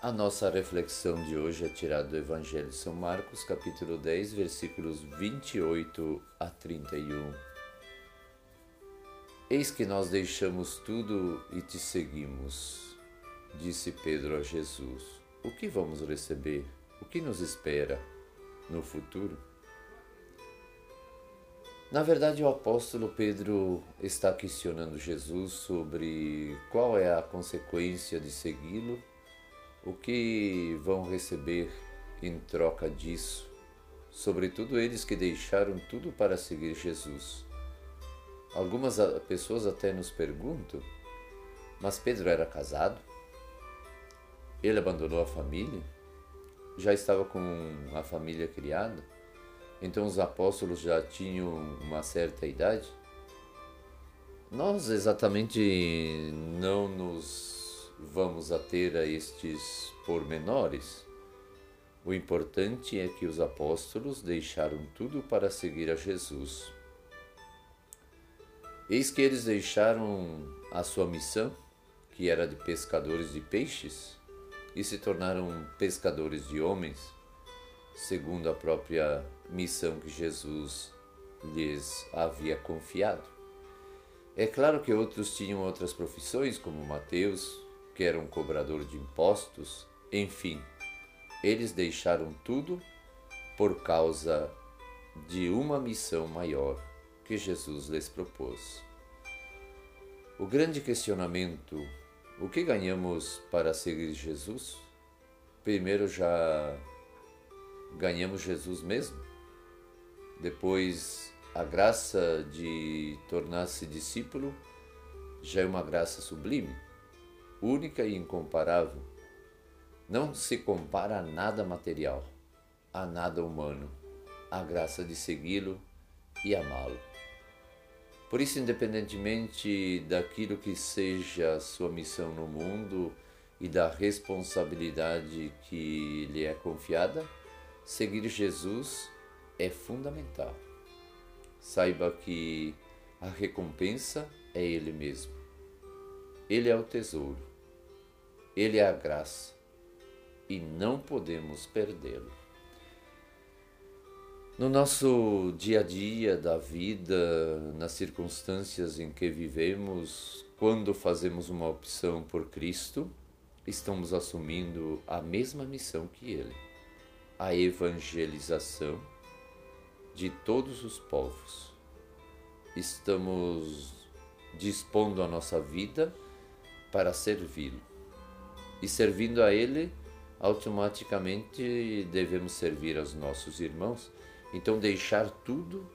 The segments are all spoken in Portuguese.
A nossa reflexão de hoje é tirada do Evangelho de São Marcos, capítulo 10, versículos 28 a 31. Eis que nós deixamos tudo e te seguimos, disse Pedro a Jesus. O que vamos receber? O que nos espera no futuro? Na verdade, o apóstolo Pedro está questionando Jesus sobre qual é a consequência de segui-lo o que vão receber em troca disso, sobretudo eles que deixaram tudo para seguir Jesus. Algumas pessoas até nos perguntam: mas Pedro era casado? Ele abandonou a família? Já estava com a família criada? Então os apóstolos já tinham uma certa idade? Nós exatamente não nos vamos a ter a estes pormenores. O importante é que os apóstolos deixaram tudo para seguir a Jesus. Eis que eles deixaram a sua missão, que era de pescadores de peixes, e se tornaram pescadores de homens, segundo a própria missão que Jesus lhes havia confiado. É claro que outros tinham outras profissões, como Mateus, que era um cobrador de impostos, enfim, eles deixaram tudo por causa de uma missão maior que Jesus lhes propôs. O grande questionamento: o que ganhamos para seguir Jesus? Primeiro, já ganhamos Jesus mesmo. Depois, a graça de tornar-se discípulo já é uma graça sublime única e incomparável, não se compara a nada material, a nada humano, a graça de segui-lo e amá-lo. Por isso, independentemente daquilo que seja a sua missão no mundo e da responsabilidade que lhe é confiada, seguir Jesus é fundamental. Saiba que a recompensa é Ele mesmo. Ele é o tesouro. Ele é a graça e não podemos perdê-lo. No nosso dia a dia da vida, nas circunstâncias em que vivemos, quando fazemos uma opção por Cristo, estamos assumindo a mesma missão que Ele, a evangelização de todos os povos. Estamos dispondo a nossa vida para servi-lo e servindo a Ele, automaticamente devemos servir aos nossos irmãos. Então, deixar tudo,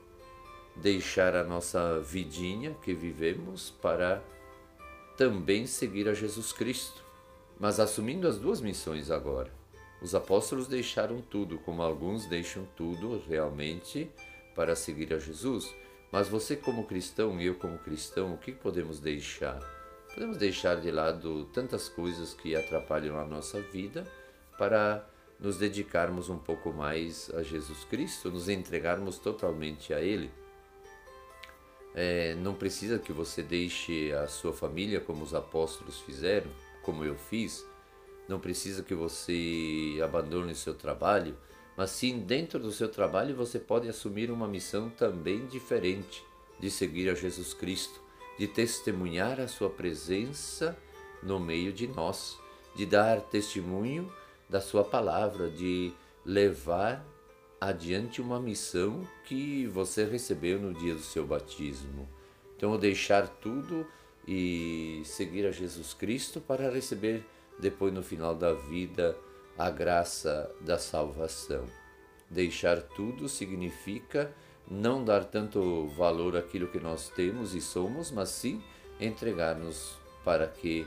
deixar a nossa vidinha que vivemos para também seguir a Jesus Cristo, mas assumindo as duas missões agora. Os apóstolos deixaram tudo, como alguns deixam tudo realmente para seguir a Jesus. Mas você, como cristão, e eu, como cristão, o que podemos deixar? Podemos deixar de lado tantas coisas que atrapalham a nossa vida para nos dedicarmos um pouco mais a Jesus Cristo, nos entregarmos totalmente a Ele. É, não precisa que você deixe a sua família como os apóstolos fizeram, como eu fiz. Não precisa que você abandone o seu trabalho, mas sim dentro do seu trabalho você pode assumir uma missão também diferente de seguir a Jesus Cristo de testemunhar a Sua presença no meio de nós, de dar testemunho da Sua palavra, de levar adiante uma missão que você recebeu no dia do seu batismo. Então, deixar tudo e seguir a Jesus Cristo para receber depois no final da vida a graça da salvação. Deixar tudo significa não dar tanto valor àquilo que nós temos e somos, mas sim entregar-nos para que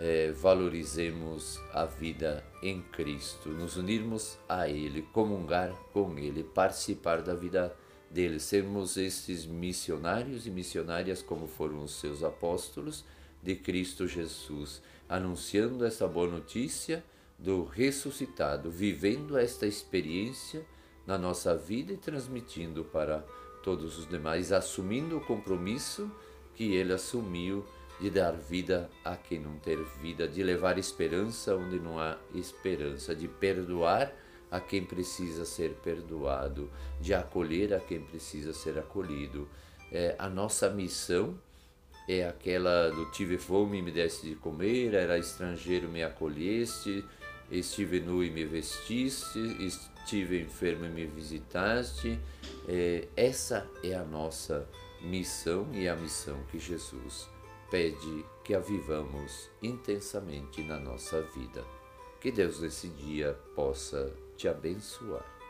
é, valorizemos a vida em Cristo, nos unirmos a Ele, comungar com Ele, participar da vida dele, sermos esses missionários e missionárias como foram os seus apóstolos de Cristo Jesus, anunciando essa boa notícia do ressuscitado, vivendo esta experiência na nossa vida e transmitindo para todos os demais, assumindo o compromisso que ele assumiu de dar vida a quem não ter vida, de levar esperança onde não há esperança, de perdoar a quem precisa ser perdoado, de acolher a quem precisa ser acolhido. É, a nossa missão é aquela do tive fome me deste de comer, era estrangeiro me acolheste, estive nu e me vestiste, estive enfermo e me visitaste. É, essa é a nossa missão e a missão que Jesus pede que a vivamos intensamente na nossa vida. Que Deus nesse dia possa te abençoar.